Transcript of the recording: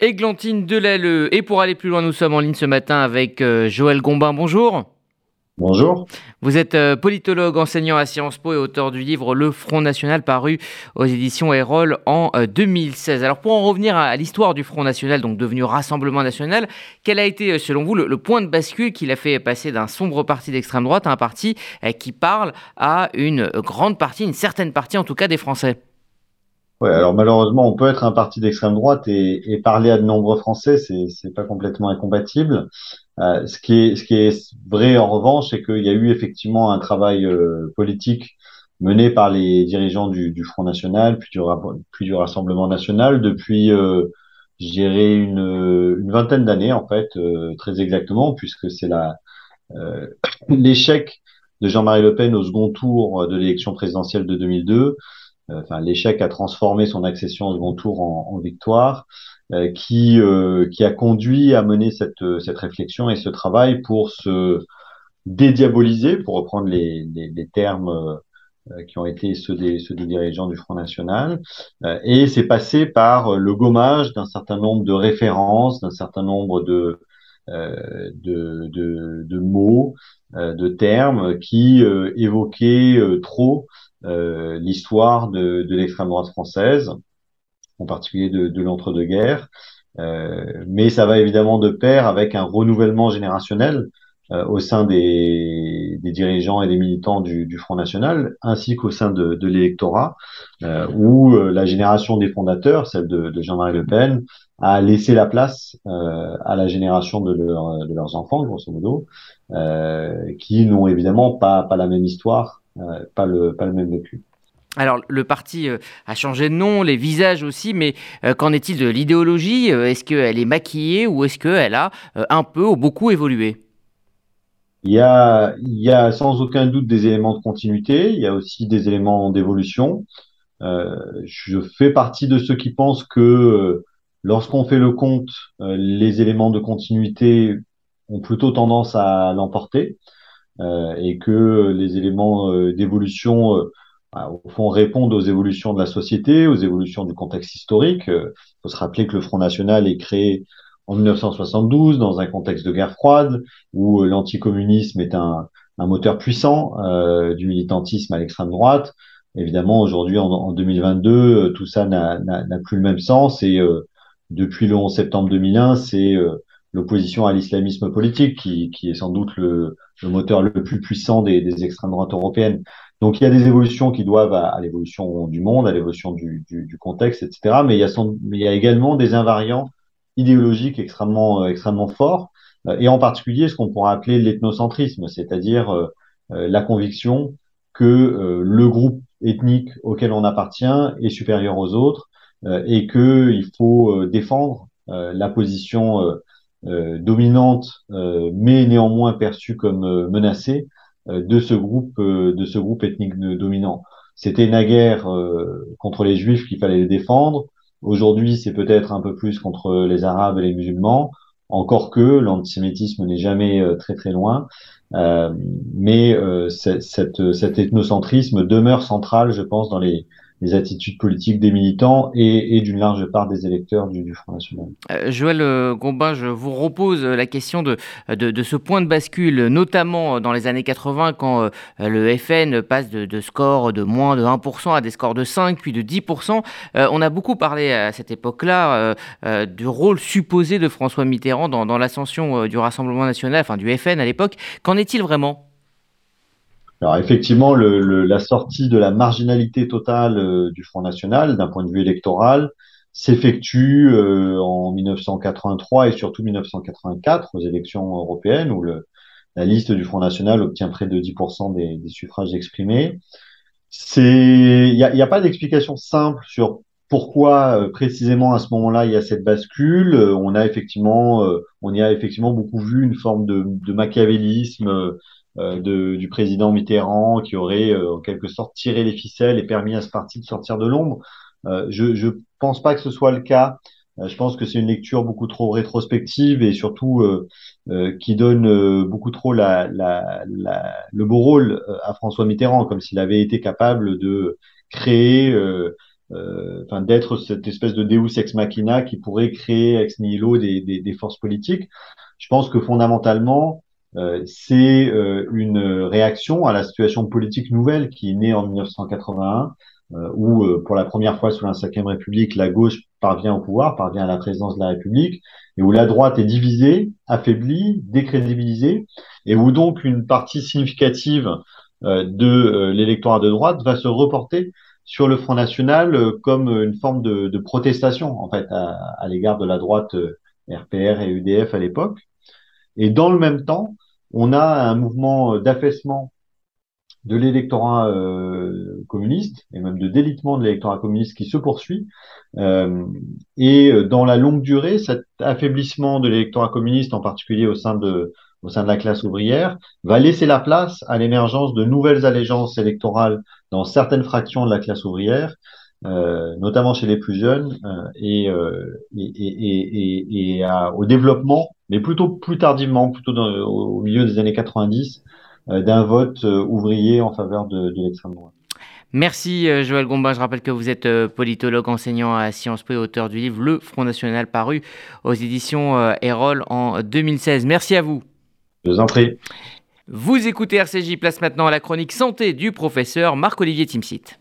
Églantine Delalleux. Et pour aller plus loin, nous sommes en ligne ce matin avec euh, Joël Gombin. Bonjour. Bonjour. Vous êtes euh, politologue, enseignant à Sciences Po et auteur du livre Le Front National paru aux éditions Erol en 2016. Euh, Alors pour en revenir à l'histoire du Front National, donc devenu Rassemblement National, quel a été selon vous le, point de bascule qui l'a fait passer d'un sombre parti d'extrême droite à un parti qui parle à une grande partie, une certaine partie en tout cas des Français? Ouais, alors malheureusement, on peut être un parti d'extrême droite et, et, parler à de nombreux Français, c'est c'est pas complètement incompatible. Euh, ce qui est ce qui est vrai en revanche, c'est qu'il y a eu effectivement un travail euh, politique mené par les dirigeants du, du Front National, puis du, puis du Rassemblement National depuis, euh, je dirais une, une vingtaine d'années en fait, euh, très exactement, puisque c'est la euh, l'échec de Jean-Marie Le Pen au second tour de l'élection présidentielle de 2002 euh, enfin l'échec a transformé son accession au second tour en, en victoire, euh, qui euh, qui a conduit à mener cette cette réflexion et ce travail pour se dédiaboliser, pour reprendre les, les, les termes qui ont été ceux des, ceux des dirigeants du Front National. et c'est passé par le gommage d'un certain nombre de références, d'un certain nombre de, de, de, de, mots, de termes qui évoquaient trop euh, l'histoire de, de l'extrême droite française, en particulier de, de l'entre-deux-guerres. Euh, mais ça va évidemment de pair avec un renouvellement générationnel euh, au sein des, des, dirigeants et des militants du, du Front National, ainsi qu'au sein de, de l'électorat, euh, où euh, la génération des fondateurs, celle de, de Jean-Marie Le Pen, a laissé la place euh, à la génération de, leur, de, leurs enfants, grosso modo, qui n'ont évidemment pas, pas la même histoire pas, le, pas le même vécu. Alors, le parti euh, a changé de nom, les visages aussi, mais euh, qu'en est-il de l'idéologie euh, Est-ce qu'elle est maquillée ou est-ce qu'elle a un peu ou beaucoup évolué? Il y, a, il y a sans aucun doute des éléments de continuité, il y a aussi des éléments d'évolution. je fais partie de ceux qui pensent que lorsqu'on fait le compte, les éléments de continuité ont plutôt tendance à l'emporter. Euh, et que les éléments euh, d'évolution euh, bah, au fond répondent aux évolutions de la société, aux évolutions du contexte historique. Il faut se rappeler que le Front National est créé en 1972 dans un contexte de guerre froide où l'anticommunisme est un, moteur puissant du militantisme à l'extrême droite. Évidemment, aujourd'hui, en, en, 2022, tout ça n'a plus le même sens et depuis le 11 septembre 2001, c'est l'opposition à l'islamisme politique, qui, qui, est sans doute le, le, moteur le plus puissant des, des extrêmes droites européennes. Donc il y a des évolutions qui doivent à, à l'évolution du monde, à l'évolution du, du, du, contexte, etc. Mais il y a, son, mais il y a également des invariants idéologiques extrêmement, euh, extrêmement forts, euh, et en particulier ce qu'on pourrait appeler l'ethnocentrisme, c'est-à-dire euh, la conviction que le groupe ethnique auquel on appartient est supérieur aux autres et qu'il faut défendre la position euh, dominante, euh, mais néanmoins perçue comme euh, menacée de ce groupe, de ce groupe ethnique dominant. C'était naguère contre les juifs qu'il fallait les défendre. Aujourd'hui, c'est peut-être un peu plus contre les arabes et les musulmans, encore que l'antisémitisme n'est jamais très très loin. Euh, mais euh, cette, cet ethnocentrisme demeure central, je pense, dans les, les attitudes politiques des militants et, et d'une large part des électeurs du, Front National. Euh, Joël euh, Gombin, je vous repose la question de, ce point de bascule, notamment dans les années 80, quand euh, le FN passe de, scores de moins de 1% à des scores de 5, puis de 10%. Euh, on a beaucoup parlé à cette époque-là euh, du rôle supposé de François Mitterrand dans l'ascension du Rassemblement national, enfin du FN à l'époque. Qu'en est-il vraiment? Alors effectivement, le, le, la sortie de la marginalité totale euh, du Front National, d'un point de vue électoral, s'effectue euh, en 1983 et surtout 1984 aux élections européennes, où le, la liste du Front National obtient près de 10% des, des, suffrages exprimés. C'est, il n'y a, a, pas d'explication simple sur pourquoi euh, précisément à ce moment-là il y a cette bascule. on a effectivement, on y a effectivement beaucoup vu une forme de, de machiavélisme euh, de, du président Mitterrand qui aurait euh, en quelque sorte tiré les ficelles et permis à ce parti de sortir de l'ombre. Euh, je ne pense pas que ce soit le cas. je pense que c'est une lecture beaucoup trop rétrospective et surtout qui donne beaucoup trop la, la, la, le beau rôle à François Mitterrand, comme s'il avait été capable de créer enfin d'être cette espèce de Deus ex machina qui pourrait créer ex nihilo des, des, des forces politiques. Je pense que fondamentalement, euh, c'est euh, une réaction à la situation politique nouvelle qui est née en 1981, euh, où pour la première fois sous la Ve République, la gauche parvient au pouvoir, parvient à la présidence de la République, et où la droite est divisée, affaiblie, décrédibilisée, et où donc une partie significative de l'électorat de droite va se reporter sur le Front National comme une forme de, protestation en fait à l'égard de la droite RPR et UDF à l'époque. Et dans le même temps, on a un mouvement d'affaissement de l'électorat euh, communiste et même de délitement de l'électorat communiste qui se poursuit. Euh, et dans la longue durée, cet affaiblissement de l'électorat communiste, en particulier au sein de au sein de la classe ouvrière, va laisser la place à l'émergence de nouvelles allégeances électorales dans certaines fractions de la classe ouvrière, euh, notamment chez les plus jeunes, et, au développement mais plutôt plus tardivement, plutôt dans, au milieu des années 90, euh, d'un vote euh, ouvrier en faveur de, de l'extrême droite. Merci euh, Joël Gombin. Je rappelle que vous êtes politologue enseignant à Sciences Po et auteur du livre Le Front National paru aux éditions Erol en 2016. Merci à vous. Je vous en prie. Vous écoutez RCJ Place maintenant à la chronique santé du professeur Marc-Olivier Timsit.